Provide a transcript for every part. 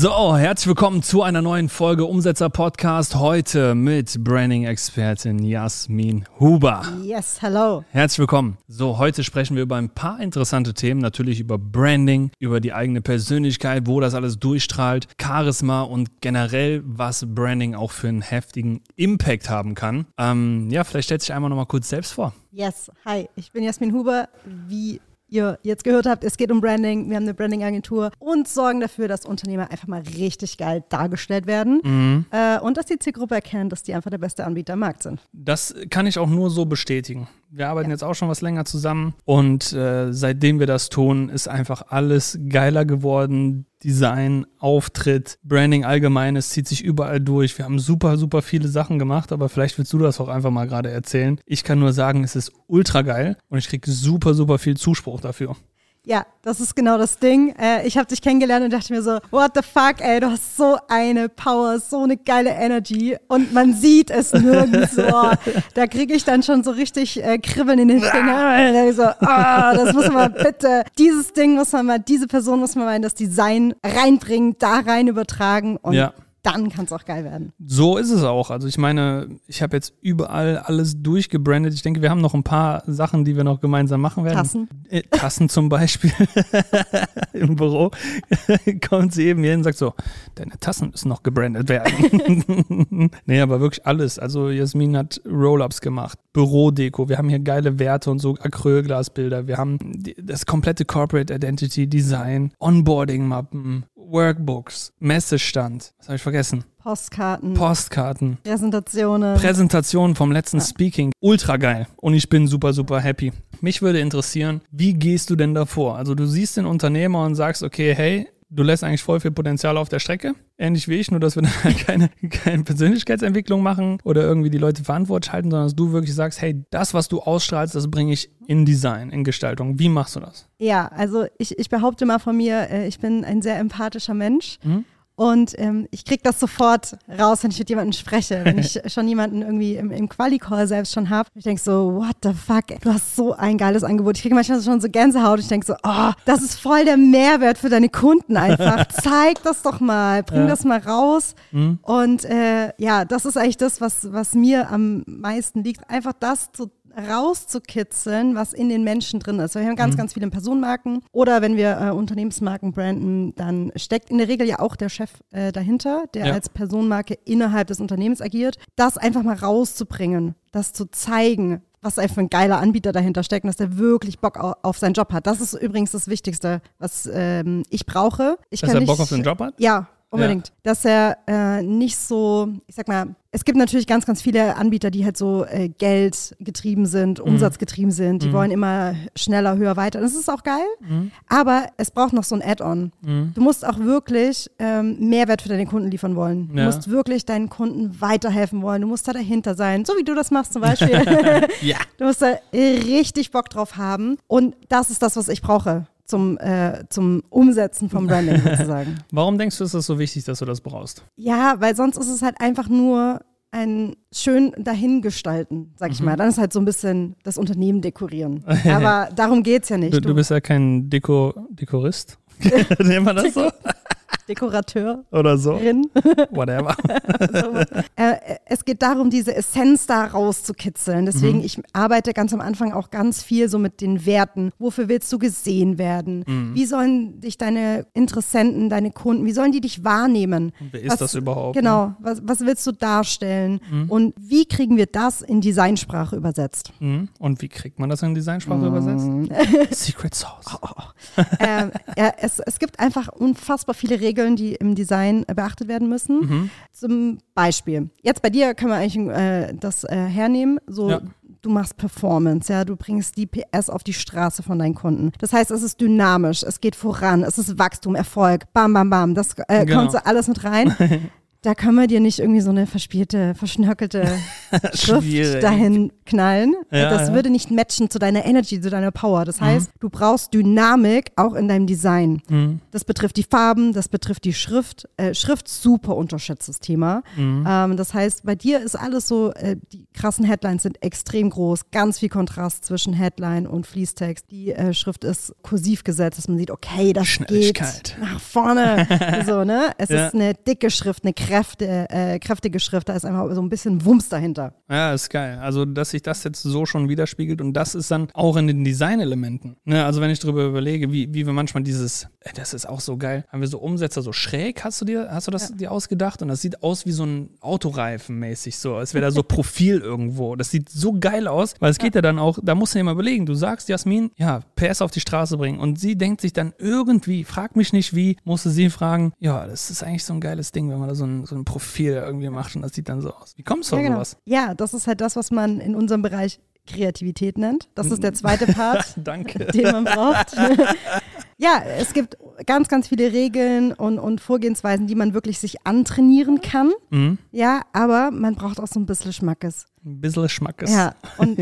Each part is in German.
So, herzlich willkommen zu einer neuen Folge Umsetzer Podcast. Heute mit Branding-Expertin Jasmin Huber. Yes, hello. Herzlich willkommen. So, heute sprechen wir über ein paar interessante Themen. Natürlich über Branding, über die eigene Persönlichkeit, wo das alles durchstrahlt, Charisma und generell, was Branding auch für einen heftigen Impact haben kann. Ähm, ja, vielleicht stellt sich einmal noch mal kurz selbst vor. Yes, hi, ich bin Jasmin Huber. Wie ihr jetzt gehört habt, es geht um Branding. Wir haben eine Branding-Agentur und sorgen dafür, dass Unternehmer einfach mal richtig geil dargestellt werden mhm. äh, und dass die Zielgruppe erkennt, dass die einfach der beste Anbieter am Markt sind. Das kann ich auch nur so bestätigen. Wir arbeiten ja. jetzt auch schon was länger zusammen und äh, seitdem wir das tun, ist einfach alles geiler geworden. Design, Auftritt, Branding allgemein, es zieht sich überall durch. Wir haben super, super viele Sachen gemacht, aber vielleicht willst du das auch einfach mal gerade erzählen. Ich kann nur sagen, es ist ultra geil und ich kriege super, super viel Zuspruch dafür. Ja, das ist genau das Ding. Äh, ich habe dich kennengelernt und dachte mir so, what the fuck, ey, du hast so eine Power, so eine geile Energy und man sieht es nirgends. so. da kriege ich dann schon so richtig äh, Kribbeln in den Fingern. so, oh, das muss man bitte, dieses Ding muss man mal, diese Person muss man mal in das Design reinbringen, da rein übertragen und ja dann kann es auch geil werden. So ist es auch. Also ich meine, ich habe jetzt überall alles durchgebrandet. Ich denke, wir haben noch ein paar Sachen, die wir noch gemeinsam machen werden. Tassen. Äh, Tassen zum Beispiel. Im Büro kommt sie eben hier hin und sagt so, deine Tassen müssen noch gebrandet werden. nee, aber wirklich alles. Also Jasmin hat Roll-Ups gemacht, Bürodeko. Wir haben hier geile Werte und so Acrylglasbilder. Wir haben das komplette Corporate Identity Design, Onboarding-Mappen, Workbooks, Messestand. Was habe ich vergessen? Postkarten. Postkarten. Präsentationen. Präsentationen vom letzten ja. Speaking. Ultra geil. Und ich bin super, super happy. Mich würde interessieren, wie gehst du denn davor? Also du siehst den Unternehmer und sagst, okay, hey, du lässt eigentlich voll viel Potenzial auf der Strecke. Ähnlich wie ich, nur dass wir halt keine, keine Persönlichkeitsentwicklung machen oder irgendwie die Leute verantwortlich halten, sondern dass du wirklich sagst, hey, das, was du ausstrahlst, das bringe ich in Design, in Gestaltung. Wie machst du das? Ja, also ich, ich behaupte mal von mir, äh, ich bin ein sehr empathischer Mensch. Mhm. Und ähm, ich kriege das sofort raus, wenn ich mit jemandem spreche. Wenn ich schon jemanden irgendwie im, im Quali-Call selbst schon habe. Ich denke so, what the fuck, du hast so ein geiles Angebot. Ich kriege manchmal schon so Gänsehaut. Ich denke so, oh, das ist voll der Mehrwert für deine Kunden einfach. Zeig das doch mal, bring ja. das mal raus. Mhm. Und äh, ja, das ist eigentlich das, was, was mir am meisten liegt. Einfach das zu rauszukitzeln, was in den Menschen drin ist. Wir haben ganz, mhm. ganz viele Personenmarken oder wenn wir äh, Unternehmensmarken branden, dann steckt in der Regel ja auch der Chef äh, dahinter, der ja. als Personenmarke innerhalb des Unternehmens agiert. Das einfach mal rauszubringen, das zu zeigen, was einfach ein geiler Anbieter dahinter steckt und dass der wirklich Bock auf, seinen Job hat. Das ist übrigens das Wichtigste, was ähm, ich brauche. Ich dass er Bock auf den Job hat? Ja, Unbedingt. Ja. Dass er äh, nicht so, ich sag mal, es gibt natürlich ganz, ganz viele Anbieter, die halt so äh, Geld getrieben sind, mhm. umsatzgetrieben sind. Die mhm. wollen immer schneller, höher, weiter. Das ist auch geil. Mhm. Aber es braucht noch so ein Add-on. Mhm. Du musst auch wirklich ähm, Mehrwert für deine Kunden liefern wollen. Du ja. musst wirklich deinen Kunden weiterhelfen wollen. Du musst da dahinter sein. So wie du das machst zum Beispiel. ja. Du musst da richtig Bock drauf haben. Und das ist das, was ich brauche zum, äh, zum Umsetzen vom Branding sozusagen. Warum denkst du, ist das so wichtig, dass du das brauchst? Ja, weil sonst ist es halt einfach nur ein schön dahingestalten, sag ich mhm. mal. Dann ist halt so ein bisschen das Unternehmen dekorieren. Aber darum geht es ja nicht. Du, du, bist ja kein Deko Dekorist. Nennt man das so? Dekorateur. Oder so. Whatever. so. Äh, es geht darum, diese Essenz da rauszukitzeln. Deswegen, mhm. ich arbeite ganz am Anfang auch ganz viel so mit den Werten. Wofür willst du gesehen werden? Mhm. Wie sollen dich deine Interessenten, deine Kunden, wie sollen die dich wahrnehmen? Wer ist was, das überhaupt? Genau. Ne? Was, was willst du darstellen? Mhm. Und wie kriegen wir das in Designsprache übersetzt? Mhm. Und wie kriegt man das in Designsprache übersetzt? Secret Sauce. Oh, oh. oh. äh, ja, es, es gibt einfach unfassbar viele Regeln Regeln, die im Design äh, beachtet werden müssen. Mhm. Zum Beispiel, jetzt bei dir können wir eigentlich äh, das äh, hernehmen. So, ja. du du machst Performance, ja, du bringst die PS auf die Straße von deinen Kunden. Das heißt, es ist dynamisch, es geht voran, es ist Wachstum, Erfolg, bam, bam, bam. Das äh, Genau. kommt so alles mit rein. Da können wir dir nicht irgendwie so eine verspielte, verschnörkelte Schrift dahin knallen. Ja, das ja. würde nicht matchen zu deiner Energy, zu deiner Power. Das heißt, du brauchst Dynamik auch in deinem Design. Mhm. Das betrifft die Farben, das betrifft die Schrift. Äh, Schrift super unterschätztes Thema. Mhm. Ähm, das heißt, bei dir ist alles so, äh, die krassen Headlines sind extrem groß, ganz viel Kontrast zwischen Headline und Fließtext. Die äh, Schrift ist kursiv gesetzt, dass man sieht, okay, das geht nach vorne. so, ne? Es Ja. ist eine dicke Schrift, eine Kräfte, äh, kräftige Schrift, da ist einfach so ein bisschen Wumms dahinter. Ja, ist geil. Also, dass sich das jetzt so schon widerspiegelt und das ist dann auch in den Designelementen. Ne? Also, wenn ich darüber überlege, wie, wie wir manchmal dieses, äh, das ist auch so geil, haben wir so Umsetzer so schräg, hast du dir, hast du das dir ausgedacht? Und das sieht aus wie so ein Autoreifen mäßig so, als wäre da so Profil irgendwo. Das sieht so geil aus, weil es geht ja dann auch, da musst du dir mal überlegen, du sagst Jasmin, ja, PS auf die Straße bringen und sie denkt sich dann irgendwie, frag mich nicht wie, musste sie fragen, ja, das ist eigentlich so ein geiles Ding, wenn man da so ein, so ein Profil irgendwie macht und das sieht dann so aus. Wie kommst du auf Ja, genau. sowas? ja, das ist halt das, was man in unserem Bereich Kreativität nennt. Das ist der zweite Part. Danke. den man braucht. ja, es gibt ganz, ganz viele Regeln und, und Vorgehensweisen, die man wirklich sich antrainieren kann. Mhm. Ja, aber man braucht auch so ein bisschen Schmackes. Ein bisschen Schmackes. Ja, und,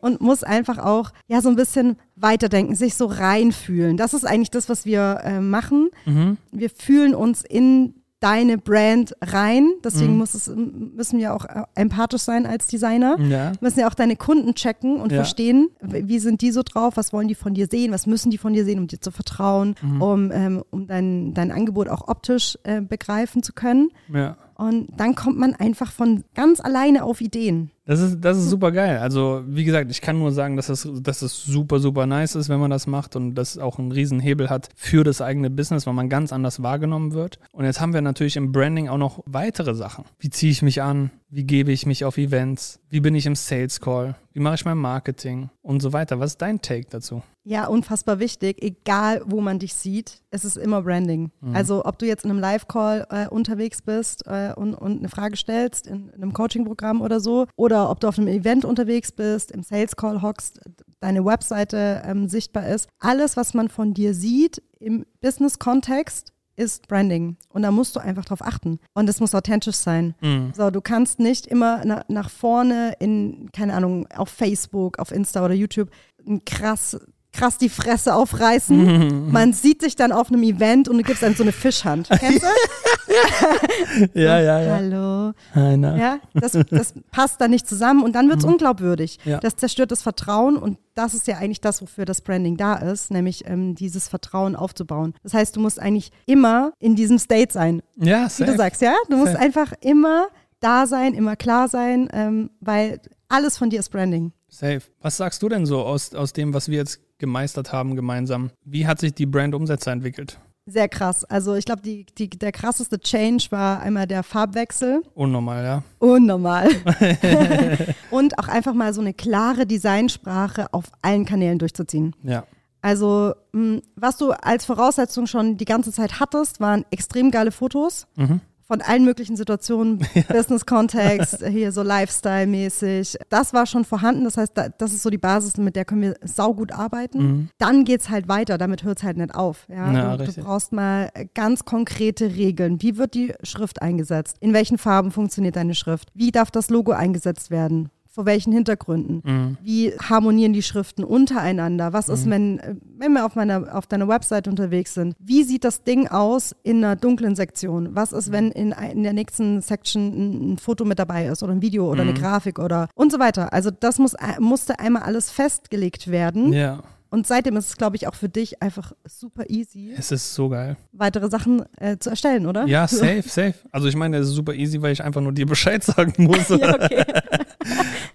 und muss einfach auch ja so ein bisschen weiterdenken, sich so reinfühlen. Das ist eigentlich das, was wir äh, machen. Mhm. Wir fühlen uns in deine Brand rein. Deswegen Mhm. muss es, müssen wir auch äh, empathisch sein als Designer. Ja. müssen ja auch deine Kunden checken und Ja. verstehen, wie sind die so drauf, was wollen die von dir sehen, was müssen die von dir sehen, um dir zu vertrauen, Mhm. um, ähm, um dein, dein Angebot auch optisch äh, begreifen zu können. ja. Und dann kommt man einfach von ganz alleine auf Ideen. Das ist, das ist super geil. Also, wie gesagt, ich kann nur sagen, dass es, dass es super, super nice ist, wenn man das macht und das auch einen riesen Hebel hat für das eigene Business, weil man ganz anders wahrgenommen wird. Und jetzt haben wir natürlich im Branding auch noch weitere Sachen. Wie ziehe ich mich an? Wie gebe ich mich auf Events? Wie bin ich im Sales Call? Wie mache ich mein Marketing? Und so weiter. Was ist dein Take dazu? Ja, unfassbar wichtig, egal wo man dich sieht, es ist immer Branding. Mhm. Also ob du jetzt in einem Live-Call äh, unterwegs bist äh, und, und eine Frage stellst in, in einem Coaching-Programm oder so, oder ob du auf einem Event unterwegs bist, im Sales-Call hockst, deine Webseite ähm, sichtbar ist, alles, was man von dir sieht im Business-Kontext, ist Branding. Und da musst du einfach drauf achten. Und es muss authentisch sein. Mhm. So, du kannst nicht immer na, nach vorne in, keine Ahnung, auf Facebook, auf Insta oder YouTube ein krass, krass die Fresse aufreißen. Man sieht dich dann auf einem Event und du gibst einem so eine Fischhand. Kennst du? Ja, ja, ja. Hallo. Einer. Ja, das, das passt dann nicht zusammen und dann wird es unglaubwürdig. Ja. Das zerstört das Vertrauen und das ist ja eigentlich das, wofür das Branding da ist, nämlich ähm, dieses Vertrauen aufzubauen. Das heißt, du musst eigentlich immer in diesem State sein, Ja, wie safe. du sagst, ja? Du musst Safe. einfach immer da sein, immer klar sein, ähm, weil alles von dir ist Branding. Safe. Was sagst du denn so aus, aus dem, was wir jetzt gemeistert haben gemeinsam? Wie hat sich die Brand-Umsetzer entwickelt? Sehr krass. Also ich glaube, die, die, der krasseste Change war einmal der Farbwechsel. Unnormal, ja. Unnormal. und auch einfach mal so eine klare Designsprache auf allen Kanälen durchzuziehen. Ja. Also, mh, was du als Voraussetzung schon die ganze Zeit hattest, waren extrem geile Fotos Mhm. Von allen möglichen Situationen, Business-Kontext, hier so Lifestyle-mäßig. Das war schon vorhanden. Das heißt, da, das ist so die Basis, mit der können wir saugut arbeiten. Mhm. Dann geht's halt weiter. Damit hört's halt nicht auf. Ja? Ja, du, brauchst mal ganz konkrete Regeln. Wie wird die Schrift eingesetzt? In welchen Farben funktioniert deine Schrift? Wie darf das Logo eingesetzt werden? Vor welchen Hintergründen? Mhm. Wie harmonieren die Schriften untereinander? Was ist, wenn, wenn wir auf, meiner, auf deiner Website unterwegs sind? Wie sieht das Ding aus in einer dunklen Sektion? Was ist, wenn in, in der nächsten Section ein, Foto mit dabei ist oder ein Video oder eine Grafik oder und so weiter? Also das muss, äh, musste einmal alles festgelegt werden. Ja. Und seitdem ist es, glaube ich, auch für dich einfach super easy, Es ist so geil. weitere Sachen äh, zu erstellen, oder? Ja, safe, safe. Also ich meine, es ist super easy, weil ich einfach nur dir Bescheid sagen muss. ja, okay.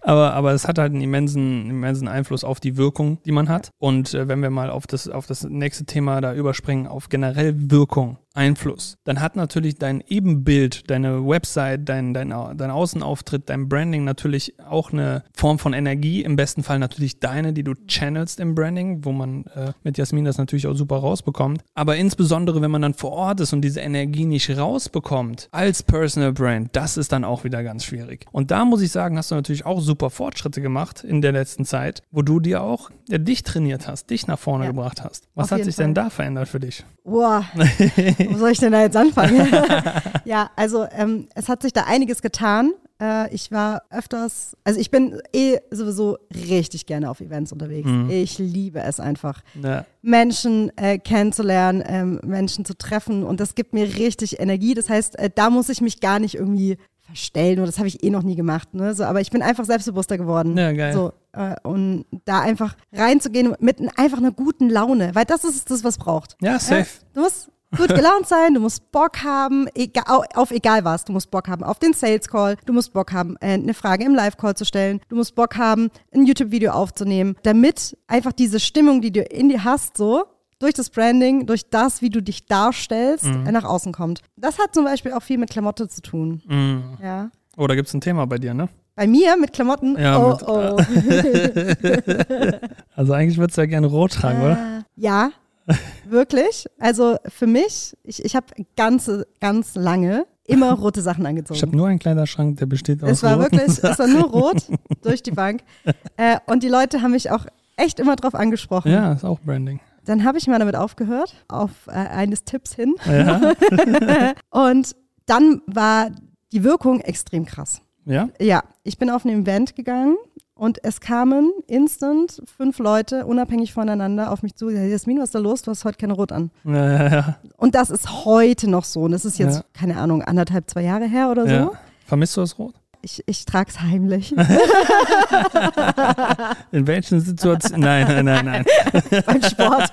aber, aber es hat halt einen immensen, immensen Einfluss auf die Wirkung, die man hat. Und äh, wenn wir mal auf das, auf das nächste Thema da überspringen, auf generell Wirkung. Einfluss. Dann hat natürlich dein Ebenbild, deine Website, dein, dein, dein Außenauftritt, dein Branding natürlich auch eine Form von Energie. Im besten Fall natürlich deine, die du channelst im Branding, wo man äh, mit Jasmin das natürlich auch super rausbekommt. Aber insbesondere, wenn man dann vor Ort ist und diese Energie nicht rausbekommt als Personal Brand, das ist dann auch wieder ganz schwierig. Und da muss ich sagen, hast du natürlich auch super Fortschritte gemacht in der letzten Zeit, wo du dir auch ja, dich trainiert hast, dich nach vorne Ja. gebracht hast. Was Auf hat sich denn Fall. da verändert für dich? Boah, wo soll ich denn da jetzt anfangen? ja, also ähm, es hat sich da einiges getan. Äh, ich war öfters, also ich bin eh sowieso richtig gerne auf Events unterwegs. Ich liebe es einfach. Ja. Menschen äh, kennenzulernen, ähm, Menschen zu treffen und das gibt mir richtig Energie. Das heißt, äh, da muss ich mich gar nicht irgendwie verstellen und das habe ich eh noch nie gemacht. Ne? So, aber ich bin einfach selbstbewusster geworden. Ja, geil. So, äh, und da einfach reinzugehen mit einfach einer guten Laune, weil das ist das, was braucht. Ja, safe. Du musst gut gelaunt sein, du musst Bock haben, egal, au- auf egal was. Du musst Bock haben auf den Sales Call, du musst Bock haben, äh, eine Frage im Live Call zu stellen, du musst Bock haben, ein YouTube-Video aufzunehmen, damit einfach diese Stimmung, die du in dir hast, so durch das Branding, durch das, wie du dich darstellst, Mhm. äh, nach außen kommt. Das hat zum Beispiel auch viel mit Klamotte zu tun. Mhm. Ja. Oh, da gibt es ein Thema bei dir, ne? Bei mir mit Klamotten, Ja, oh, mit- oh. Also eigentlich würdest du ja gerne rot tragen, oder? Äh, Ja, wirklich. Also für mich, ich, ich habe ganze, ganz lange immer rote Sachen angezogen. Ich habe nur einen Kleiderschrank, der besteht aus es war wirklich, es war nur rot durch die Bank. Äh, und die Leute haben mich auch echt immer drauf angesprochen. Ja, ist auch Branding. Dann habe ich mal damit aufgehört, auf äh, eines Tipps hin. Ja. Und dann war die Wirkung extrem krass. ja? Ja, ich bin auf ein Event gegangen und es kamen instant fünf Leute, unabhängig voneinander, auf mich zu. Ja, Jasmin, was ist da los? Du hast heute keine Rot an. Ja, ja, ja. Und das ist heute noch so. Und das ist jetzt, keine Ahnung, anderthalb, zwei Jahre her oder so. Vermisst du das Rot? Ich, ich trage es heimlich In welchen Situationen? Nein, nein, nein, nein. beim Sport.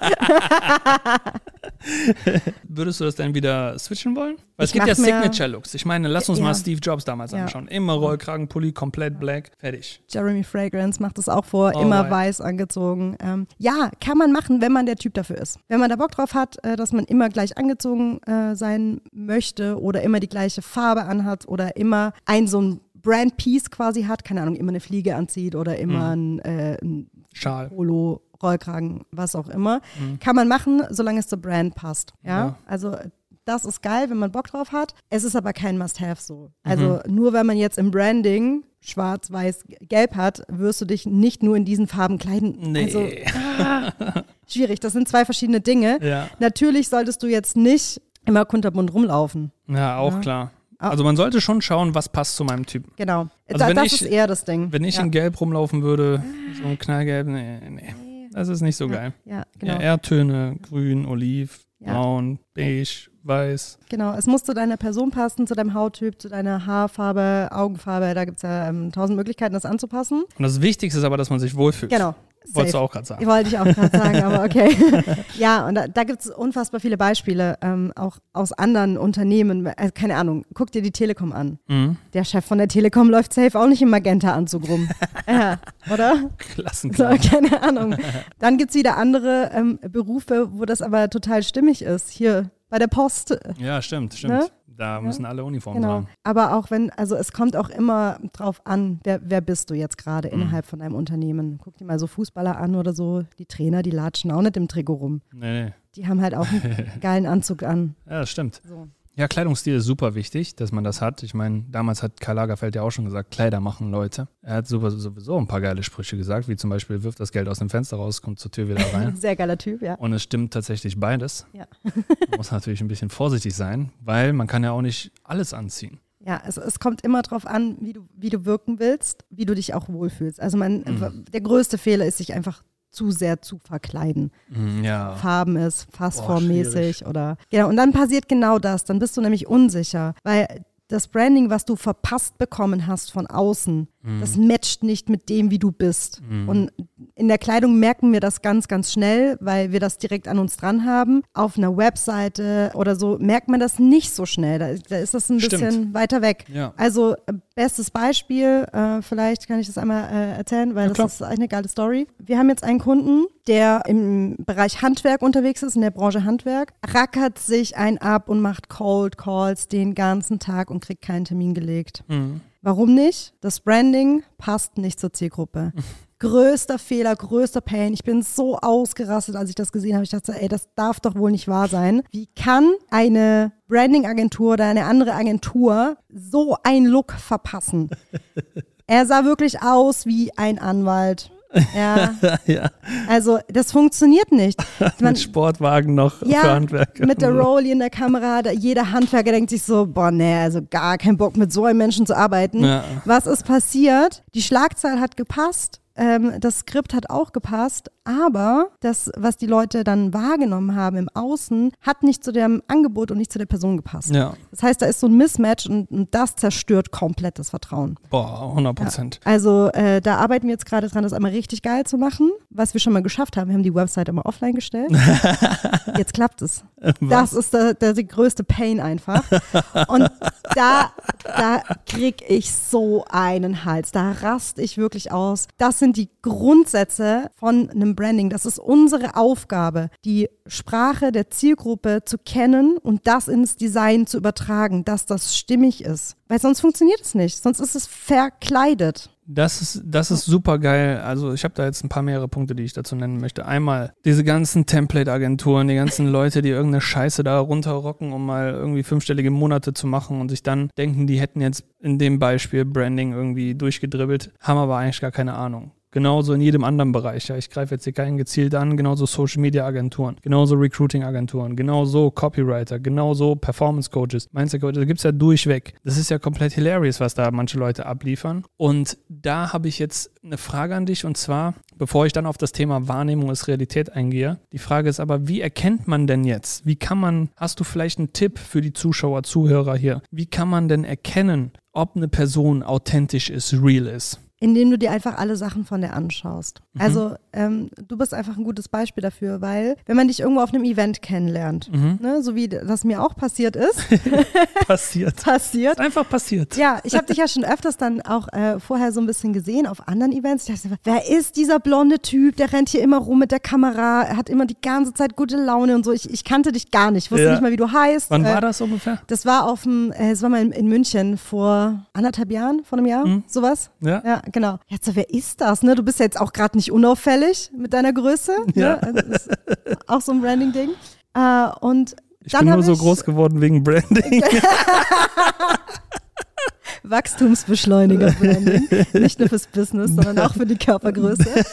Würdest du das dann wieder switchen wollen? Weil es Ich gibt ja Signature-Looks. Ich meine, lass uns Ja. mal Steve Jobs damals Ja. anschauen. Immer Rollkragenpulli, komplett black, fertig. Jeremy Fragrance macht das auch vor, Oh, immer right. weiß angezogen. Ähm, ja, kann man machen, wenn man der Typ dafür ist. Wenn man da Bock drauf hat, äh, dass man immer gleich angezogen äh, sein möchte oder immer die gleiche Farbe anhat oder immer ein so ein Brand-Piece quasi hat, keine Ahnung, immer eine Fliege anzieht oder immer ein, äh, ein Schal. Polo, Rollkragen, was auch immer. Kann man machen, solange es zur Brand passt. Ja? Ja. Also das ist geil, wenn man Bock drauf hat. Es ist aber kein Must-Have so. Also nur wenn man jetzt im Branding schwarz, weiß, gelb hat, wirst du dich nicht nur in diesen Farben kleiden. Nee. Also ah, schwierig. Das sind zwei verschiedene Dinge. Ja. Natürlich solltest du jetzt nicht immer kunterbunt rumlaufen. Ja, auch Ja. klar. Ah. Also man sollte schon schauen, was passt zu meinem Typen. Genau. Also da, wenn das ich- ist eher das Ding. Wenn ich ja. in Gelb rumlaufen würde, so ein Knallgelb, nee, nee. Das ist nicht so geil. Ja, genau. Ja, Erdtöne, grün, oliv, Ja. braun, beige, weiß. Genau, es muss zu deiner Person passen, zu deinem Hauttyp, zu deiner Haarfarbe, Augenfarbe. Da gibt es ja ähm, tausend Möglichkeiten, das anzupassen. Und das Wichtigste ist aber, dass man sich wohlfühlt. Genau. Wolltest du auch gerade sagen. Ich wollte ich auch gerade sagen, aber okay. ja, und da, da gibt es unfassbar viele Beispiele, ähm, auch aus anderen Unternehmen. Also, keine Ahnung, guck dir die Telekom an. Mhm. Der Chef von der Telekom läuft safe auch nicht im Magenta-Anzug rum. ja, oder? So, Klassenklar. keine Ahnung. Dann gibt es wieder andere ähm, Berufe, wo das aber total stimmig ist. Hier bei der Post. Ja, stimmt, stimmt. Ne? Da müssen alle Uniformen Genau. tragen. Aber auch wenn, also es kommt auch immer drauf an, wer, wer bist du jetzt gerade Mhm. innerhalb von deinem Unternehmen. Guck dir mal so Fußballer an oder so. Die Trainer, die latschen auch nicht im Trikot rum. Nee, nee. Die haben halt auch einen geilen Anzug an. Ja, das stimmt. So. Ja, Kleidungsstil ist super wichtig, dass man das hat. Ich meine, damals hat Karl Lagerfeld ja auch schon gesagt, Kleider machen Leute. Er hat sowieso ein paar geile Sprüche gesagt, wie zum Beispiel, wirft das Geld aus dem Fenster raus, kommt zur Tür wieder rein. Sehr geiler Typ, ja. Und es stimmt tatsächlich beides. Ja. Man muss natürlich ein bisschen vorsichtig sein, weil man kann ja auch nicht alles anziehen. Ja, es, es kommt immer drauf an, wie du, wie du wirken willst, wie du dich auch wohlfühlst. Also man, Mhm. der größte Fehler ist, sich einfach zu sehr zu verkleiden. Mm, Ja. Farben ist, fassformmäßig oder. Genau, und dann passiert genau das. Dann bist du nämlich unsicher, weil das Branding, was du verpasst bekommen hast von außen, Das matcht nicht mit dem, wie du bist. Und in der Kleidung merken wir das ganz, ganz schnell, weil wir das direkt an uns dran haben. Auf einer Webseite oder so merkt man das nicht so schnell. Da, da ist das ein Stimmt. bisschen weiter weg. Ja. Also äh, bestes Beispiel, äh, vielleicht kann ich das einmal äh, erzählen, weil klar. das ist eine geile Story. Wir haben jetzt einen Kunden, der im Bereich Handwerk unterwegs ist, in der Branche Handwerk, rackert sich ein ab und macht Cold Calls den ganzen Tag und kriegt keinen Termin gelegt. Mhm. Warum nicht? Das Branding passt nicht zur Zielgruppe. Größter Fehler, größter Pain. Ich bin so ausgerastet, als ich das gesehen habe. Ich dachte, ey, das darf doch wohl nicht wahr sein. Wie kann eine Branding-Agentur oder eine andere Agentur so einen Look verpassen? er sah wirklich aus wie ein Anwalt. Ja, ja, also das funktioniert nicht. Man, mit Sportwagen noch für ja, Handwerker. mit der Rolli in der Kamera, da, jeder Handwerker denkt sich so, boah, nee, also gar keinen Bock mit so einem Menschen zu arbeiten. Ja. Was ist passiert? Die Schlagzahl hat gepasst, ähm, das Skript hat auch gepasst, aber das, was die Leute dann wahrgenommen haben im Außen, hat nicht zu dem Angebot und nicht zu der Person gepasst. Ja, Das heißt, da ist so ein Mismatch und, und das zerstört komplett das Vertrauen. boah, 100 Prozent. Also äh, da arbeiten wir jetzt gerade dran, das einmal richtig geil zu machen. Was wir schon mal geschafft haben, wir haben die Website immer offline gestellt. jetzt klappt es. Das ist der, der, der größte Pain einfach. Und da, da krieg ich so einen Hals. Da rast ich wirklich aus. Das sind die Grundsätze von einem Branding. Das ist unsere Aufgabe, die Sprache der Zielgruppe zu kennen und das ins Design zu übertragen, dass das stimmig ist. Weil sonst funktioniert es nicht. Sonst ist es verkleidet. Das ist, das ist super geil. Also ich habe da jetzt ein paar mehrere Punkte, die ich dazu nennen möchte. Einmal diese ganzen Template-Agenturen, die ganzen Leute, die irgendeine Scheiße da runterrocken, um mal irgendwie fünfstellige Monate zu machen und sich dann denken, die hätten jetzt in dem Beispiel Branding irgendwie durchgedribbelt, haben aber eigentlich gar keine Ahnung. Genauso in jedem anderen Bereich. Ja, ich greife jetzt hier keinen gezielt an. Genauso Social Media Agenturen, genauso Recruiting Agenturen, genauso Copywriter, genauso Performance Coaches, Mindset Coaches. Da gibt es ja durchweg. Das ist ja komplett hilarious, was da manche Leute abliefern. Und da habe ich jetzt eine Frage an dich und zwar, bevor ich dann auf das Thema Wahrnehmung ist Realität eingehe. Die Frage ist aber, wie erkennt man denn jetzt? Wie kann man, hast du vielleicht einen Tipp für die Zuschauer, Zuhörer hier? Wie kann man denn erkennen, ob eine Person authentisch ist, real ist? Indem du dir einfach alle Sachen von der anschaust. Also ähm, du bist einfach ein gutes Beispiel dafür, weil wenn man dich irgendwo auf einem Event kennenlernt, ne, so wie das mir auch passiert ist, Passiert. passiert. Ist einfach passiert. Ja, ich habe dich ja schon öfters dann auch äh, vorher so ein bisschen gesehen auf anderen Events. Ich dachte, wer ist dieser blonde Typ? Der rennt hier immer rum mit der Kamera, er hat immer die ganze Zeit gute Laune und so. Ich, ich kannte dich gar nicht, wusste Ja. nicht mal, wie du heißt. Wann Äh, war das ungefähr? Das war auf dem, äh, es war mal in, in München vor anderthalb Jahren, vor einem Jahr, sowas. Ja. Ja, genau. Jetzt so, wer ist das? Ne? Du bist ja jetzt auch gerade nicht unauffällig mit deiner Größe. Ja. Ne? Das ist auch so ein Branding-Ding. Äh, und Ich dann bin nur so groß geworden wegen Branding. Wachstumsbeschleuniger-Branding. nicht nur fürs Business, sondern auch für die Körpergröße.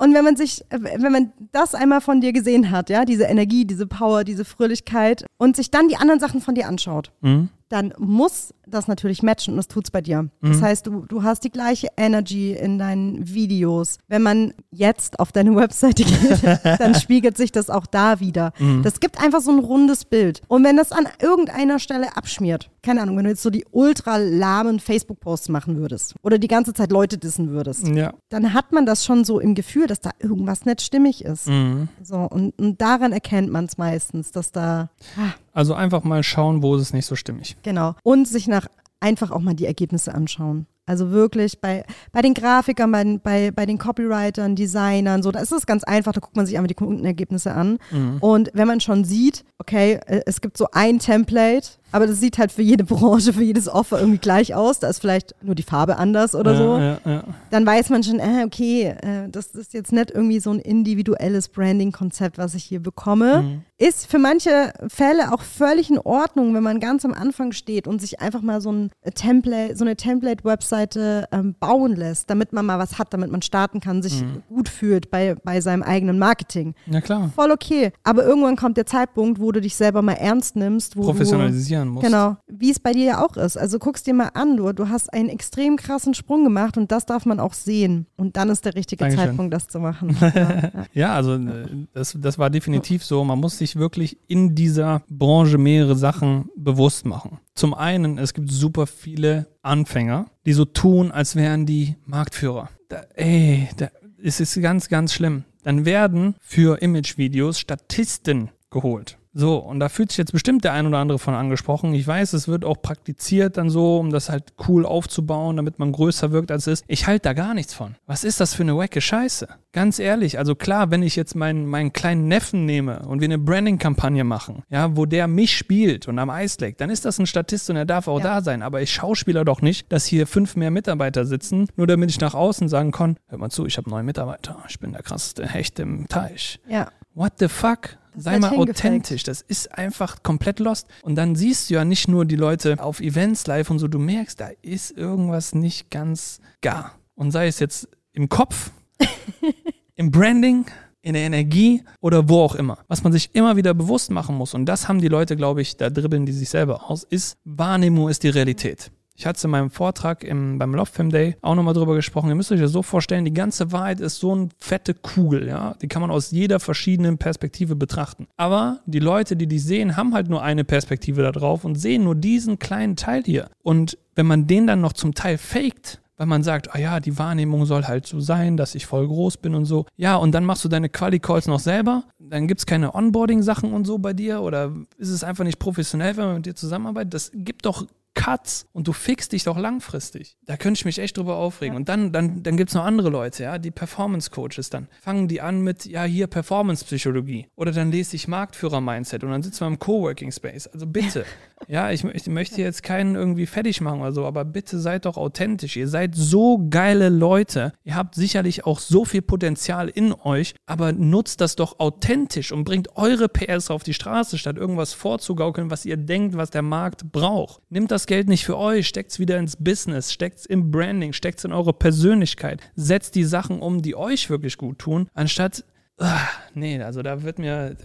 Und wenn man sich, wenn man das einmal von dir gesehen hat, ja, diese Energie, diese Power, diese Fröhlichkeit und sich dann die anderen Sachen von dir anschaut, Mhm. Dann muss das natürlich matchen und das tut's bei dir. Das heißt, du, du hast die gleiche Energy in deinen Videos. Wenn man jetzt auf deine Webseite geht, dann spiegelt sich das auch da wieder. Das gibt einfach so ein rundes Bild. Und wenn das an irgendeiner Stelle abschmiert, keine Ahnung, wenn du jetzt so die ultra lahmen Facebook-Posts machen würdest oder die ganze Zeit Leute dissen würdest, Ja. dann hat man das schon so im Gefühl, dass da irgendwas nicht stimmig ist. Mhm. So, und, und daran erkennt man es meistens, dass da, ah, Also einfach mal schauen, wo ist es nicht so stimmig. genau. Und sich nach einfach auch mal die Ergebnisse anschauen. Also wirklich bei, bei den Grafikern, bei, den- bei, bei den Copywritern, Designern, so, da ist es ganz einfach, da guckt man sich einfach die Kundenergebnisse an. Und wenn man schon sieht, okay, äh, es gibt so ein Template, aber das sieht halt für jede Branche, für jedes Offer irgendwie gleich aus, da ist vielleicht nur die Farbe anders oder ja, so, Ja, ja. dann weiß man schon, äh, okay, äh, das ist jetzt nicht irgendwie so ein individuelles Branding-Konzept, was ich hier bekomme. Ist für manche Fälle auch völlig in Ordnung, wenn man ganz am Anfang steht und sich einfach mal so ein Template, so eine Template-Webseite ähm, bauen lässt, damit man mal was hat, damit man starten kann, sich gut fühlt bei, bei seinem eigenen Marketing. ja klar. Voll okay. Aber irgendwann kommt der Zeitpunkt, wo du dich selber mal ernst nimmst, wo Professionalisieren investieren musst. Genau, wie es bei dir ja auch ist. Also guckst dir mal an, du, du hast einen extrem krassen Sprung gemacht und das darf man auch sehen. Und dann ist der richtige Dankeschön. Zeitpunkt, das zu machen. ja, ja. Ja, also äh, das, das war definitiv so. Man muss sich wirklich in dieser Branche mehrere Sachen bewusst machen. Zum einen, es gibt super viele Anfänger, die so tun, als wären die Marktführer. Da, ey, da, es ist ganz, ganz schlimm. Dann werden für Imagevideos Statisten geholt. So, und da fühlt sich jetzt bestimmt der ein oder andere von angesprochen. Ich weiß, es wird auch praktiziert dann so, um das halt cool aufzubauen, damit man größer wirkt als es ist. Ich halte da gar nichts von. Was ist das für eine wacke Scheiße? Ganz ehrlich, also klar, wenn ich jetzt meinen, meinen kleinen Neffen nehme und wir eine Branding-Kampagne machen, ja, wo der mich spielt und am Eis legt, dann ist das ein Statist und er darf auch Ja. da sein. Aber ich schauspieler doch nicht, dass hier fünf mehr Mitarbeiter sitzen, nur damit ich nach außen sagen kann, hör mal zu, ich habe neue Mitarbeiter. Ich bin der krasseste Hecht im Teich. ja. What the fuck? Sei mal authentisch. Das ist einfach komplett lost. Und dann siehst du ja nicht nur die Leute auf Events live und so, du merkst, da ist irgendwas nicht ganz gar. Und sei es jetzt im Kopf, im Branding, in der Energie oder wo auch immer. Was man sich immer wieder bewusst machen muss, und das haben die Leute, glaube ich, da dribbeln die sich selber aus, ist, Wahrnehmung ist die Realität. Ich hatte es in meinem Vortrag im, beim Love Film Day auch nochmal drüber gesprochen. Ihr müsst euch das so vorstellen, die ganze Wahrheit ist so eine fette Kugel, ja. Die kann man aus jeder verschiedenen Perspektive betrachten. Aber die Leute, die die sehen, haben halt nur eine Perspektive da drauf und sehen nur diesen kleinen Teil hier. Und wenn man den dann noch zum Teil faked, weil man sagt, ah ja, die Wahrnehmung soll halt so sein, dass ich voll groß bin und so. Ja, und dann machst du deine Quali-Calls noch selber, dann gibt es keine Onboarding-Sachen und so bei dir oder ist es einfach nicht professionell, wenn man mit dir zusammenarbeitet? Das gibt doch Cuts und du fixst dich doch langfristig. Da könnte ich mich echt drüber aufregen. Und dann, dann, dann gibt es noch andere Leute, ja, die Performance-Coaches dann. Fangen die an mit, ja, hier Performance-Psychologie. Oder dann lese ich Marktführer-Mindset und dann sitzen wir im Coworking-Space. Also bitte. ja, ich, ich möchte jetzt keinen irgendwie fertig machen oder so, aber bitte seid doch authentisch. Ihr seid so geile Leute. Ihr habt sicherlich auch so viel Potenzial in euch, aber nutzt das doch authentisch und bringt eure PS auf die Straße, statt irgendwas vorzugaukeln, was ihr denkt, was der Markt braucht. Nimmt das Geld nicht für euch, steckt es wieder ins Business, steckt es im Branding, steckt es in eure Persönlichkeit. Setzt die Sachen um, die euch wirklich gut tun, anstatt, ah, nee, also da wird mir,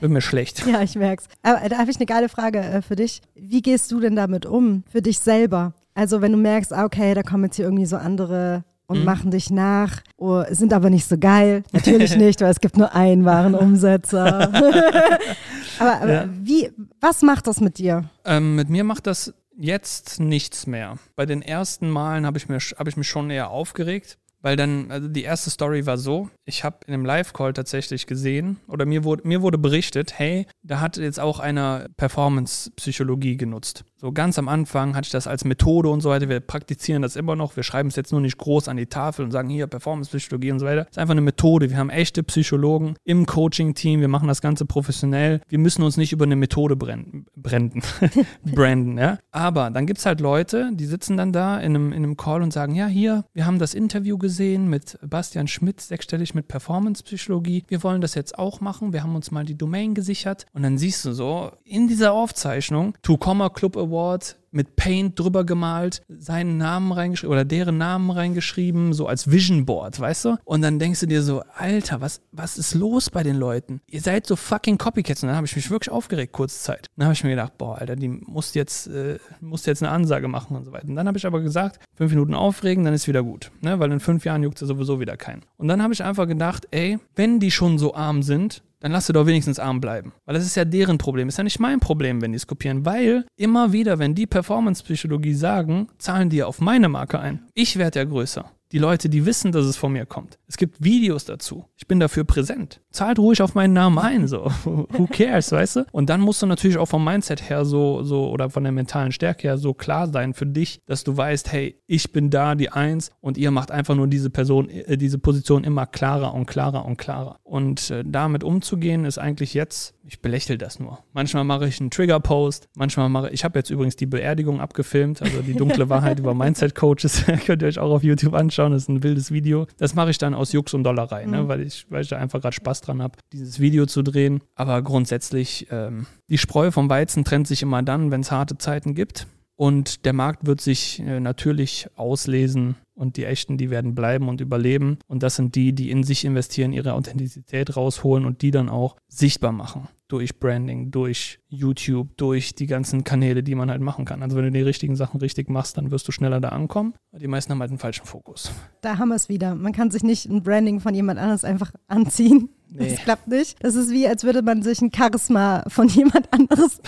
wird mir schlecht. Ja, ich merk's. Aber da habe ich eine geile Frage äh, für dich. Wie gehst du denn damit um, für dich selber? Also wenn du merkst, ah, okay, da kommen jetzt hier irgendwie so andere Mhm. und machen dich nach, oh, sind aber nicht so geil. Natürlich nicht, weil es gibt nur einen wahren Umsetzer. aber aber Ja. wie, was macht das mit dir? Ähm, mit mir macht das jetzt nichts mehr. Bei den ersten Malen habe ich, mir- hab ich mich schon eher aufgeregt, weil dann, also die erste Story war so, ich habe in einem Live-Call tatsächlich gesehen oder mir wurde, mir wurde berichtet, hey, da hat jetzt auch einer Performance-Psychologie genutzt. So ganz am Anfang hatte ich das als Methode und so weiter. Wir praktizieren das immer noch. Wir schreiben es jetzt nur nicht groß an die Tafel und sagen hier Performance-Psychologie und so weiter. Das ist einfach eine Methode. Wir haben echte Psychologen im Coaching-Team. Wir machen das Ganze professionell. Wir müssen uns nicht über eine Methode brennen, brennen, branden, ja. Aber dann gibt es halt Leute, die sitzen dann da in einem, in einem Call und sagen, ja, hier, wir haben das Interview gesehen mit Bastian Schmidt, sechsstellig mit Performance-Psychologie. Wir wollen das jetzt auch machen. Wir haben uns mal die Domain gesichert. Und dann siehst du so, in dieser Aufzeichnung, Two Comma Club Award, mit Paint drüber gemalt, seinen Namen reingeschrieben oder deren Namen reingeschrieben, so als Vision Board, weißt du? Und dann denkst du dir so, Alter, was, was ist los bei den Leuten? Ihr seid so fucking Copycats. Und dann habe ich mich wirklich aufgeregt, kurze Zeit. Dann habe ich mir gedacht, boah, Alter, die muss jetzt, äh, muss jetzt eine Ansage machen und so weiter. Und dann habe ich aber gesagt, fünf Minuten aufregen, dann ist wieder gut. Ne? Weil in fünf Jahren juckt es sowieso wieder keinen. Und dann habe ich einfach gedacht, ey, wenn die schon so arm sind, dann lass sie doch wenigstens arm bleiben. Weil das ist ja deren Problem. Ist ja nicht mein Problem, wenn die es kopieren. Weil immer wieder, wenn die Performance-Psychologie sagen, zahlen die auf meine Marke ein. Ich werde ja größer. Die Leute, die wissen, dass es von mir kommt. Es gibt Videos dazu. Ich bin dafür präsent. Zahlt ruhig auf meinen Namen ein, so. Who cares, weißt du? Und dann musst du natürlich auch vom Mindset her so, so, oder von der mentalen Stärke her so klar sein für dich, dass du weißt, hey, ich bin da die Eins und ihr macht einfach nur diese Person, äh, diese Position immer klarer und klarer und klarer. Und äh, damit umzugehen ist eigentlich jetzt, ich belächle das nur. Manchmal mache ich einen Trigger-Post, manchmal mache ich, habe jetzt übrigens die Beerdigung abgefilmt, also die dunkle Wahrheit über Mindset-Coaches, könnt ihr euch auch auf YouTube anschauen, das ist ein wildes Video. Das mache ich dann aus Jux und Dollerei, ne? weil, ich, weil ich da einfach gerade Spaß dran habe, dieses Video zu drehen. Aber grundsätzlich, ähm, die Spreu vom Weizen trennt sich immer dann, wenn es harte Zeiten gibt. Und der Markt wird sich äh, natürlich auslesen und die echten, die werden bleiben und überleben. Und das sind die, die in sich investieren, ihre Authentizität rausholen und die dann auch sichtbar machen. Durch Branding, durch YouTube, durch die ganzen Kanäle, die man halt machen kann. Also wenn du die richtigen Sachen richtig machst, dann wirst du schneller da ankommen. Die meisten haben halt einen falschen Fokus. Da haben wir es wieder. Man kann sich nicht ein Branding von jemand anders einfach anziehen. Nee. Das klappt nicht. Das ist wie, als würde man sich ein Charisma von jemand anderes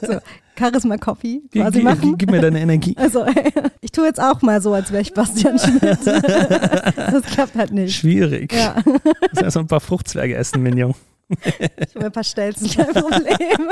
so, Charisma Coffee quasi gib, machen. Gib mir deine Energie. Also ich tue jetzt auch mal so, als wäre ich Bastian Schmidt. das klappt halt nicht. Schwierig. Ja. Das ist erst ein paar Fruchtzwerge essen, Minion. Ich habe ein paar Stelzen, kein Problem.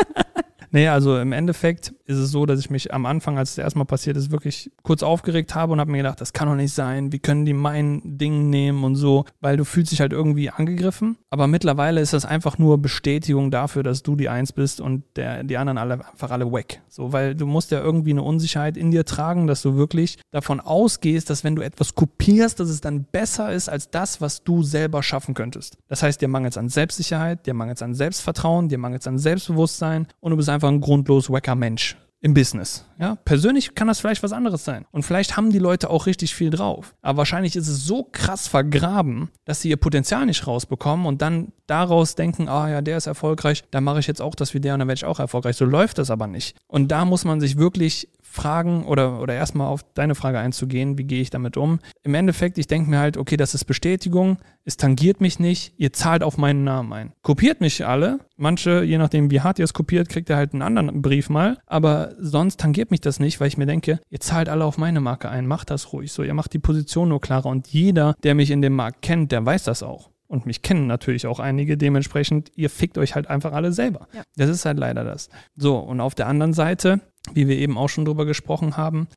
Nee, also im Endeffekt ist es so, dass ich mich am Anfang, als es erstmal passiert ist, wirklich kurz aufgeregt habe und habe mir gedacht, das kann doch nicht sein, wie können die mein Ding nehmen und so, weil du fühlst dich halt irgendwie angegriffen. Aber mittlerweile ist das einfach nur Bestätigung dafür, dass du die Eins bist und der, die anderen alle einfach alle weg. So, weil du musst ja irgendwie eine Unsicherheit in dir tragen, dass du wirklich davon ausgehst, dass wenn du etwas kopierst, dass es dann besser ist als das, was du selber schaffen könntest. Das heißt, dir mangelt es an Selbstsicherheit, dir mangelt es an Selbstvertrauen, dir mangelt es an Selbstbewusstsein und du bist einfach ein grundlos wacker Mensch im Business. Ja, persönlich kann das vielleicht was anderes sein. Und vielleicht haben die Leute auch richtig viel drauf. Aber wahrscheinlich ist es so krass vergraben, dass sie ihr Potenzial nicht rausbekommen und dann daraus denken, ah ja, der ist erfolgreich, da mache ich jetzt auch das wie der und dann werde ich auch erfolgreich. So läuft das aber nicht. Und da muss man sich wirklich fragen oder, oder erstmal auf deine Frage einzugehen, wie gehe ich damit um. Im Endeffekt, ich denke mir halt, okay, das ist Bestätigung, es tangiert mich nicht, ihr zahlt auf meinen Namen ein. Kopiert mich alle, manche, je nachdem wie hart ihr es kopiert, kriegt ihr halt einen anderen Brief mal, aber sonst tangiert mich das nicht, weil ich mir denke, ihr zahlt alle auf meine Marke ein, macht das ruhig so, ihr macht die Position nur klarer und jeder, der mich in dem Markt kennt, der weiß das auch und mich kennen natürlich auch einige, dementsprechend, ihr fickt euch halt einfach alle selber. Ja. Das ist halt leider das. So, und auf der anderen Seite, wie wir eben auch schon drüber gesprochen haben,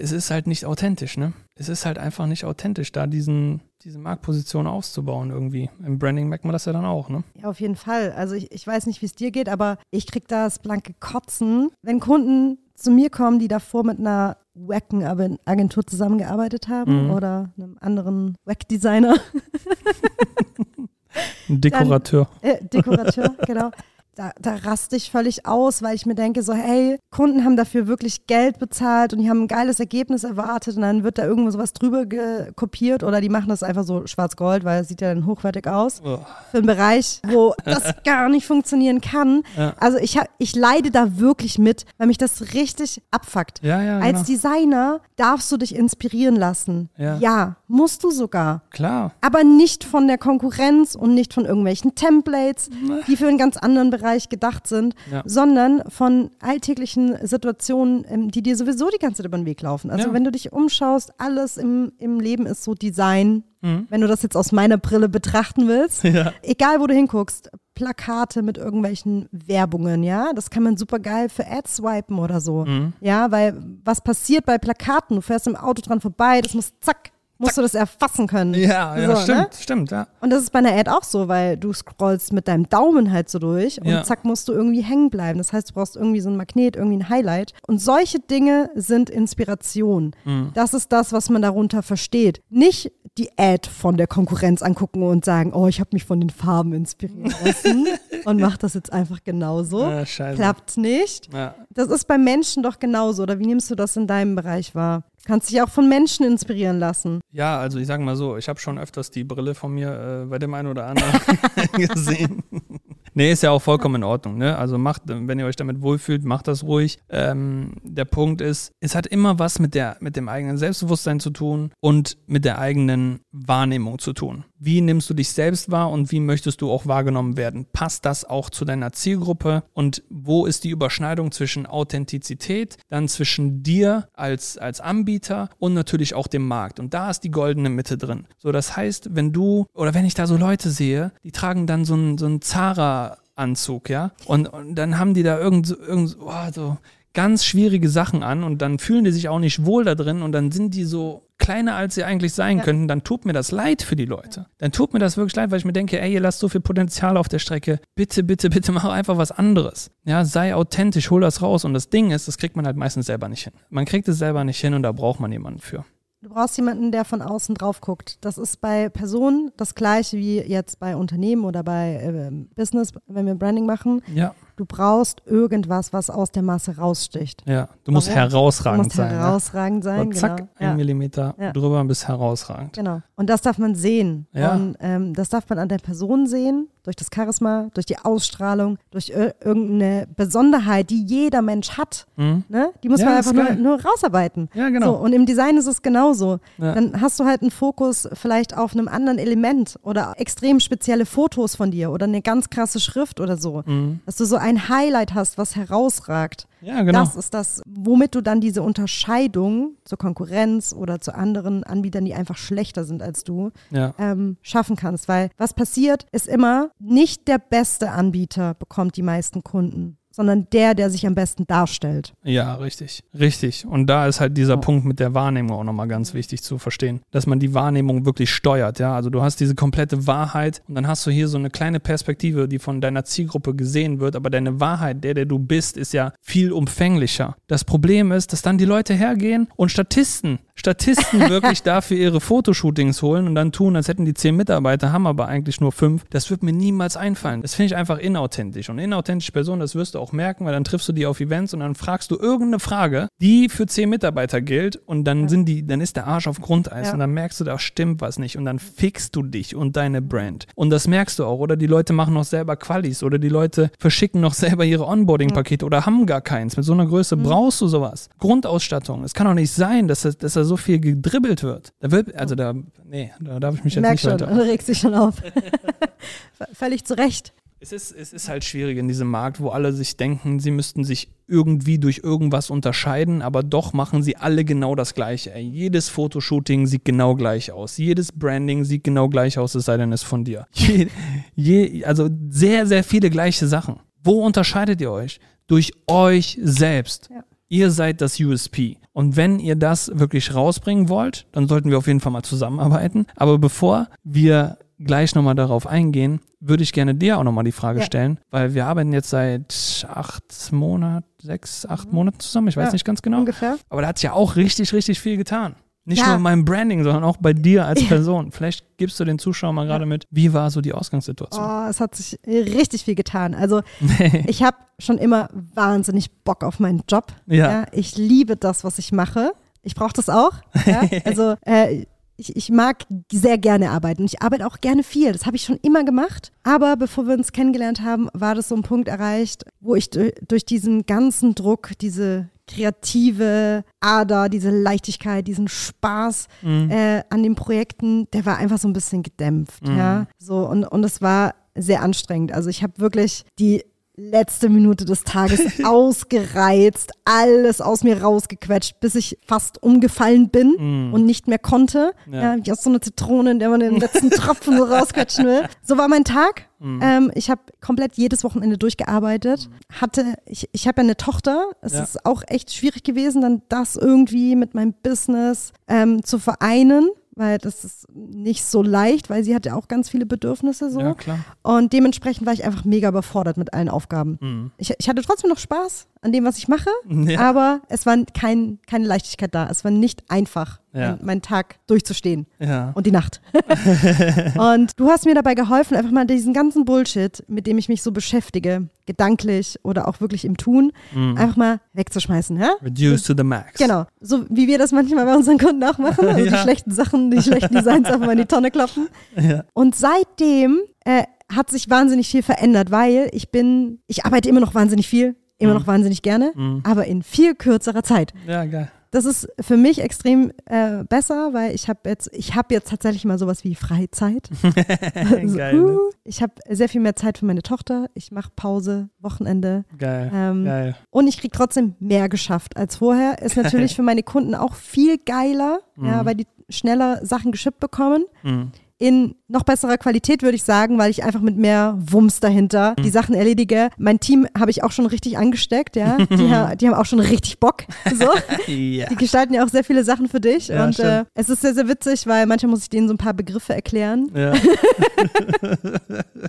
es ist halt nicht authentisch, ne? Es ist halt einfach nicht authentisch, da diesen, diese Marktposition auszubauen irgendwie. Im Branding merkt man das ja dann auch, ne? Ja, auf jeden Fall. Also ich, ich weiß nicht, wie es dir geht, aber ich krieg das blanke Kotzen, wenn Kunden zu mir kommen, die davor mit einer wacken Agentur zusammengearbeitet haben mhm. oder einem anderen Wack-Designer. Dekorateur. Dann, äh, Dekorateur, genau da, da raste ich völlig aus, weil ich mir denke, so, hey, Kunden haben dafür wirklich Geld bezahlt und die haben ein geiles Ergebnis erwartet und dann wird da irgendwo sowas drüber kopiert oder die machen das einfach so schwarz-gold, weil es sieht ja dann hochwertig aus. Oh. Für einen Bereich, wo das gar nicht funktionieren kann. Ja. Also ich, hab, ich leide da wirklich mit, weil mich das richtig abfuckt. Ja, ja, Als genau. Designer darfst du dich inspirieren lassen. Ja. ja, musst du sogar. Klar. Aber nicht von der Konkurrenz und nicht von irgendwelchen Templates, die für einen ganz anderen Bereich Bereich gedacht sind, ja. sondern von alltäglichen Situationen, ähm, die dir sowieso die ganze Zeit über den Weg laufen. Also ja. wenn du dich umschaust, alles im, im Leben ist so Design. Mhm. Wenn du das jetzt aus meiner Brille betrachten willst, ja. egal wo du hinguckst, Plakate mit irgendwelchen Werbungen, ja, das kann man super geil für Ads swipen oder so, mhm. ja, weil was passiert bei Plakaten? Du fährst im Auto dran vorbei, das muss zack musst du das erfassen können. Ja, ja, so, stimmt, ne? stimmt, ja. Und das ist bei einer Ad auch so, weil du scrollst mit deinem Daumen halt so durch und ja. zack musst du irgendwie hängen bleiben. Das heißt, du brauchst irgendwie so ein Magnet, irgendwie ein Highlight. Und solche Dinge sind Inspiration. Mhm. Das ist das, was man darunter versteht. Nicht die Ad von der Konkurrenz angucken und sagen, oh, ich habe mich von den Farben inspirieren lassen und mach das jetzt einfach genauso. Ja, Klappt nicht. Ja. Das ist bei Menschen doch genauso. Oder wie nimmst du das in deinem Bereich wahr? Kannst dich auch von Menschen inspirieren lassen. Ja, also ich sage mal so, ich habe schon öfters die Brille von mir äh, bei dem einen oder anderen gesehen. Nee, ist ja auch vollkommen in Ordnung. Ne? Also macht, wenn ihr euch damit wohlfühlt, macht das ruhig. Ähm, der Punkt ist, es hat immer was mit, der, mit dem eigenen Selbstbewusstsein zu tun und mit der eigenen Wahrnehmung zu tun. Wie nimmst du dich selbst wahr und wie möchtest du auch wahrgenommen werden? Passt das auch zu deiner Zielgruppe? Und wo ist die Überschneidung zwischen Authentizität, dann zwischen dir als, als Anbieter und natürlich auch dem Markt? Und da ist die goldene Mitte drin. So, das heißt, wenn du oder wenn ich da so Leute sehe, die tragen dann so ein, so ein Zara Anzug, ja. Und, und dann haben die da irgend, irgend oh, so ganz schwierige Sachen an und dann fühlen die sich auch nicht wohl da drin und dann sind die so kleiner, als sie eigentlich sein ja. könnten, dann tut mir das leid für die Leute. Dann tut mir das wirklich leid, weil ich mir denke, ey, ihr lasst so viel Potenzial auf der Strecke. Bitte, bitte, bitte mach einfach was anderes. Ja, sei authentisch, hol das raus. Und das Ding ist, das kriegt man halt meistens selber nicht hin. Man kriegt es selber nicht hin und da braucht man jemanden für. Du brauchst jemanden, der von außen drauf guckt. Das ist bei Personen das gleiche wie jetzt bei Unternehmen oder bei äh, Business, wenn wir Branding machen. Ja. Du brauchst irgendwas, was aus der Masse raussticht. Ja, du musst Warum? herausragend du musst sein. herausragend ja. sein, Und zack, genau. ein Ja. Millimeter Ja. drüber und bist herausragend. Genau. Und das darf man sehen. Ja. Und ähm, das darf man an der Person sehen, durch das Charisma, durch die Ausstrahlung, durch ir irgendeine Besonderheit, die jeder Mensch hat. Mhm. Ne? Die muss Ja, man einfach nur, nur rausarbeiten. Ja, genau. So, und im Design ist es genauso. Ja. Dann hast du halt einen Fokus vielleicht auf einem anderen Element oder extrem spezielle Fotos von dir oder eine ganz krasse Schrift oder so. Mhm. Dass du so ein Highlight hast, was herausragt. Ja, genau. Das ist das, womit du dann diese Unterscheidung zur Konkurrenz oder zu anderen Anbietern, die einfach schlechter sind als du, ja. ähm, schaffen kannst. Weil was passiert, ist immer, nicht der beste Anbieter bekommt die meisten Kunden, sondern der, der sich am besten darstellt. Ja, richtig. Richtig. Und da ist halt dieser Punkt mit der Wahrnehmung auch nochmal ganz wichtig zu verstehen, dass man die Wahrnehmung wirklich steuert. Ja, also du hast diese komplette Wahrheit und dann hast du hier so eine kleine Perspektive, die von deiner Zielgruppe gesehen wird, aber deine Wahrheit, der, der du bist, ist ja viel umfänglicher. Das Problem ist, dass dann die Leute hergehen und Statisten, Statisten wirklich dafür ihre Fotoshootings holen und dann tun, als hätten die zehn Mitarbeiter, haben aber eigentlich nur fünf. Das wird mir niemals einfallen. Das finde ich einfach inauthentisch. Und inauthentische Personen, das wirst du auch merken, weil dann triffst du die auf Events und dann fragst du irgendeine Frage, die für zehn Mitarbeiter gilt und dann sind die, dann ist der Arsch auf Grundeis Ja. und dann merkst du, da stimmt was nicht und dann fixst du dich und deine Brand. Und das merkst du auch. Oder die Leute machen noch selber Qualis oder die Leute verschicken noch selber ihre Onboarding-Pakete oder haben gar keins. Mit so einer Größe Mhm. brauchst du sowas. Grundausstattung. Es kann doch nicht sein, dass, das, dass da so viel gedribbelt wird. Da wird, also da, nee, da darf ich mich Ich jetzt merk nicht schon, weiter. du regst dich schon auf. Völlig zu Recht. Es ist, es ist halt schwierig in diesem Markt, wo alle sich denken, sie müssten sich irgendwie durch irgendwas unterscheiden, aber doch machen sie alle genau das Gleiche. Ey. Jedes Fotoshooting sieht genau gleich aus. Jedes Branding sieht genau gleich aus, es sei denn, es ist von dir. Je, je, also sehr, sehr viele gleiche Sachen. Wo unterscheidet ihr euch? Durch euch selbst. Ja. Ihr seid das USP. Und wenn ihr das wirklich rausbringen wollt, dann sollten wir auf jeden Fall mal zusammenarbeiten. Aber bevor wir gleich nochmal darauf eingehen, würde ich gerne dir auch nochmal die Frage Ja. stellen, weil wir arbeiten jetzt seit acht Monaten, sechs, acht Monaten zusammen, ich weiß Ja, nicht ganz genau. Ungefähr. Aber da hat es ja auch richtig, richtig viel getan. Nicht Ja. nur in meinem Branding, sondern auch bei dir als Ja. Person. Vielleicht gibst du den Zuschauern mal gerade mit, wie war so die Ausgangssituation? Oh, es hat sich richtig viel getan. Also ich habe schon immer wahnsinnig Bock auf meinen Job. Ja. ich liebe das, was ich mache. Ich brauche das auch. Ja? Also äh, ich, ich mag sehr gerne arbeiten. Ich arbeite auch gerne viel. Das habe ich schon immer gemacht. Aber bevor wir uns kennengelernt haben, war das so ein Punkt erreicht, wo ich durch, diesen ganzen Druck, diese kreative Ader, diese Leichtigkeit, diesen Spaß äh, an den Projekten, der war einfach so ein bisschen gedämpft. Ja, so und und es war sehr anstrengend. Also ich habe wirklich die letzte Minute des Tages ausgereizt, alles aus mir rausgequetscht, bis ich fast umgefallen bin und nicht mehr konnte. Ja. Ja. wie aus so einer Zitrone, in der man den letzten Tropfen so rausquetschen will. So war mein Tag. Ähm, ich habe komplett jedes Wochenende durchgearbeitet. Hatte, ich, ich habe ja eine Tochter. Es Ja. ist auch echt schwierig gewesen, dann das irgendwie mit meinem Business ähm, zu vereinen. Weil das ist nicht so leicht, weil sie hat ja auch ganz viele Bedürfnisse so. Ja, klar. Und dementsprechend war ich einfach mega überfordert mit allen Aufgaben. Mhm. Ich, ich hatte trotzdem noch Spaß an dem, was ich mache, Ja. aber es war kein, keine Leichtigkeit da. Es war nicht einfach, Ja. mein, meinen Tag durchzustehen Ja. und die Nacht. und du hast mir dabei geholfen, einfach mal diesen ganzen Bullshit, mit dem ich mich so beschäftige, gedanklich oder auch wirklich im Tun, Mhm. einfach mal wegzuschmeißen. Ja? Reduce to the max. Genau, so wie wir das manchmal bei unseren Kunden auch machen, also die Ja. schlechten Sachen, die schlechten Designs einfach mal in die Tonne kloppen. Ja. Und seitdem äh, hat sich wahnsinnig viel verändert, weil ich bin, ich arbeite immer noch wahnsinnig viel, immer Mhm. noch wahnsinnig gerne, aber in viel kürzerer Zeit. ja, geil. Das ist für mich extrem äh, besser, weil ich habe jetzt, ich habe jetzt tatsächlich mal sowas wie Freizeit. Also, Geil, ne? uh, ich habe sehr viel mehr Zeit für meine Tochter. Ich mache Pause, Wochenende. Geil. Ähm, Geil. Und ich kriege trotzdem mehr geschafft als vorher. Ist natürlich für meine Kunden auch viel geiler, ja, weil die schneller Sachen geschippt bekommen. Mhm. In noch besserer Qualität, würde ich sagen, weil ich einfach mit mehr Wumms dahinter Mhm. die Sachen erledige. Mein Team habe ich auch schon richtig angesteckt, ja. Die, die haben auch schon richtig Bock. So. Ja. Die gestalten ja auch sehr viele Sachen für dich. Ja, und äh, es ist sehr, sehr witzig, weil manchmal muss ich denen so ein paar Begriffe erklären. ja.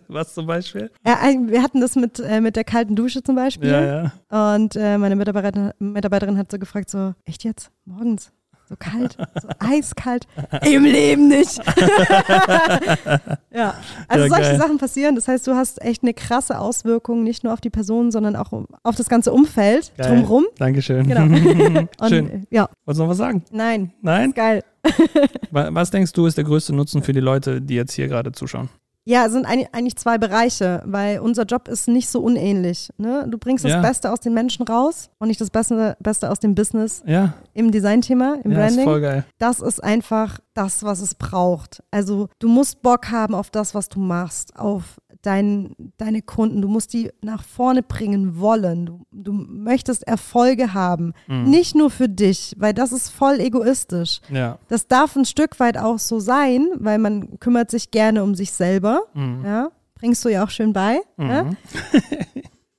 Was zum Beispiel? Ja, wir hatten das mit, äh, mit der kalten Dusche zum Beispiel. Ja, ja. Und äh, meine Mitarbeiterin, Mitarbeiterin hat so gefragt, so, echt jetzt? Morgens? So kalt, so eiskalt. Im Leben nicht. ja, also Ja, solche geil. Sachen passieren. Das heißt, du hast echt eine krasse Auswirkung, nicht nur auf die Person, sondern auch auf das ganze Umfeld Geil. drumherum. Dankeschön. Genau. Und, Schön. Ja, Wolltest du noch was sagen? nein. Nein? Geil. Wa- Was denkst du, ist der größte Nutzen für die Leute, die jetzt hier gerade zuschauen? Ja, es sind eigentlich zwei Bereiche, weil unser Job ist nicht so unähnlich. Ne? Du bringst das Ja. Beste aus den Menschen raus und nicht das Beste, Beste aus dem Business Ja, im Designthema, im ja ist Branding. voll geil. das ist einfach das, was es braucht. Also du musst Bock haben auf das, was du machst, auf dein, deine Kunden. Du musst die nach vorne bringen wollen. Du, du möchtest Erfolge haben. Mhm. Nicht nur für dich, weil das ist voll egoistisch. Ja. Das darf ein Stück weit auch so sein, weil man kümmert sich gerne um sich selber. Mhm. Ja, bringst du ja auch schön bei. Ja?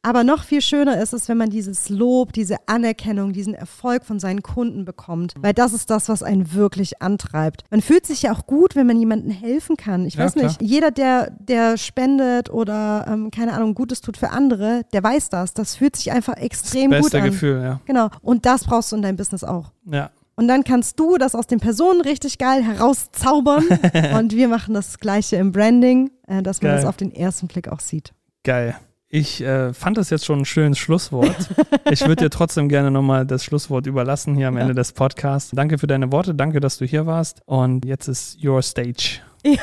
Aber noch viel schöner ist es, wenn man dieses Lob, diese Anerkennung, diesen Erfolg von seinen Kunden bekommt. Weil das ist das, was einen wirklich antreibt. Man fühlt sich ja auch gut, wenn man jemandem helfen kann. Ich Ja, weiß nicht, klar. jeder, der, der spendet oder, ähm, keine Ahnung, Gutes tut für andere, der weiß das. Das fühlt sich einfach extrem gut Beste an. Gefühl, ja. Genau. Und das brauchst du in deinem Business auch. Ja. Und dann kannst du das aus den Personen richtig geil herauszaubern. und wir machen das Gleiche im Branding, äh, dass man Geil. das auf den ersten Blick auch sieht. Geil. Ich äh, fand das jetzt schon ein schönes Schlusswort. Ich würde dir trotzdem gerne nochmal das Schlusswort überlassen hier am Ja. Ende des Podcasts. Danke für deine Worte, danke, dass du hier warst. Und jetzt ist your stage.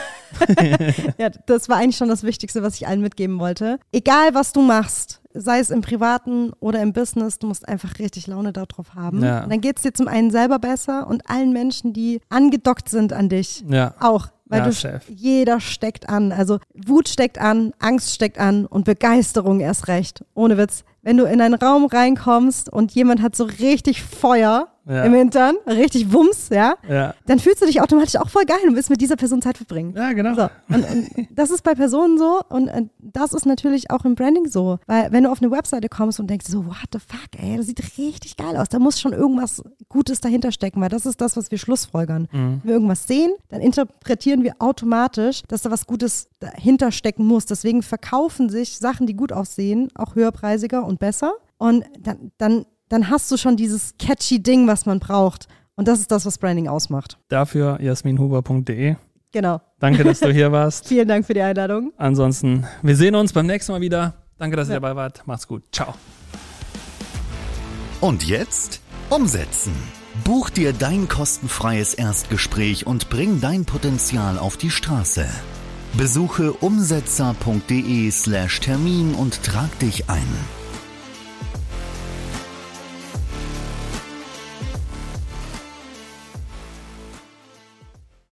Ja, das war eigentlich schon das Wichtigste, was ich allen mitgeben wollte. Egal, was du machst, sei es im Privaten oder im Business, du musst einfach richtig Laune darauf haben. Ja. Dann geht es dir zum einen selber besser und allen Menschen, die angedockt sind an dich, Ja. auch. Weil Ja, du, jeder steckt an. Also Wut steckt an, Angst steckt an und Begeisterung erst recht. Ohne Witz. Wenn du in einen Raum reinkommst und jemand hat so richtig Feuer Ja. im Hintern, richtig Wumms, ja, Ja. dann fühlst du dich automatisch auch voll geil und willst mit dieser Person Zeit verbringen. Ja, genau. So, und, und das ist bei Personen so und das ist natürlich auch im Branding so. Weil wenn du auf eine Webseite kommst und denkst so, what the fuck, ey, das sieht richtig geil aus, da muss schon irgendwas Gutes dahinter stecken, weil das ist das, was wir schlussfolgern. Mhm. Wenn wir irgendwas sehen, dann interpretieren wir automatisch, dass da was Gutes dahinter stecken muss. Deswegen verkaufen sich Sachen, die gut aussehen, auch höherpreisiger und besser. Und dann, dann, dann hast du schon dieses catchy Ding, was man braucht. Und das ist das, was Branding ausmacht. Dafür jasminhuber.de. Genau. Danke, dass du hier warst. Vielen Dank für die Einladung. Ansonsten, wir sehen uns beim nächsten Mal wieder. Danke, dass ihr Ja. dabei wart. Macht's gut. Ciao. Und jetzt umsetzen. Buch dir dein kostenfreies Erstgespräch und bring dein Potenzial auf die Straße. Besuche umsetzer.de slash Termin und trag dich ein.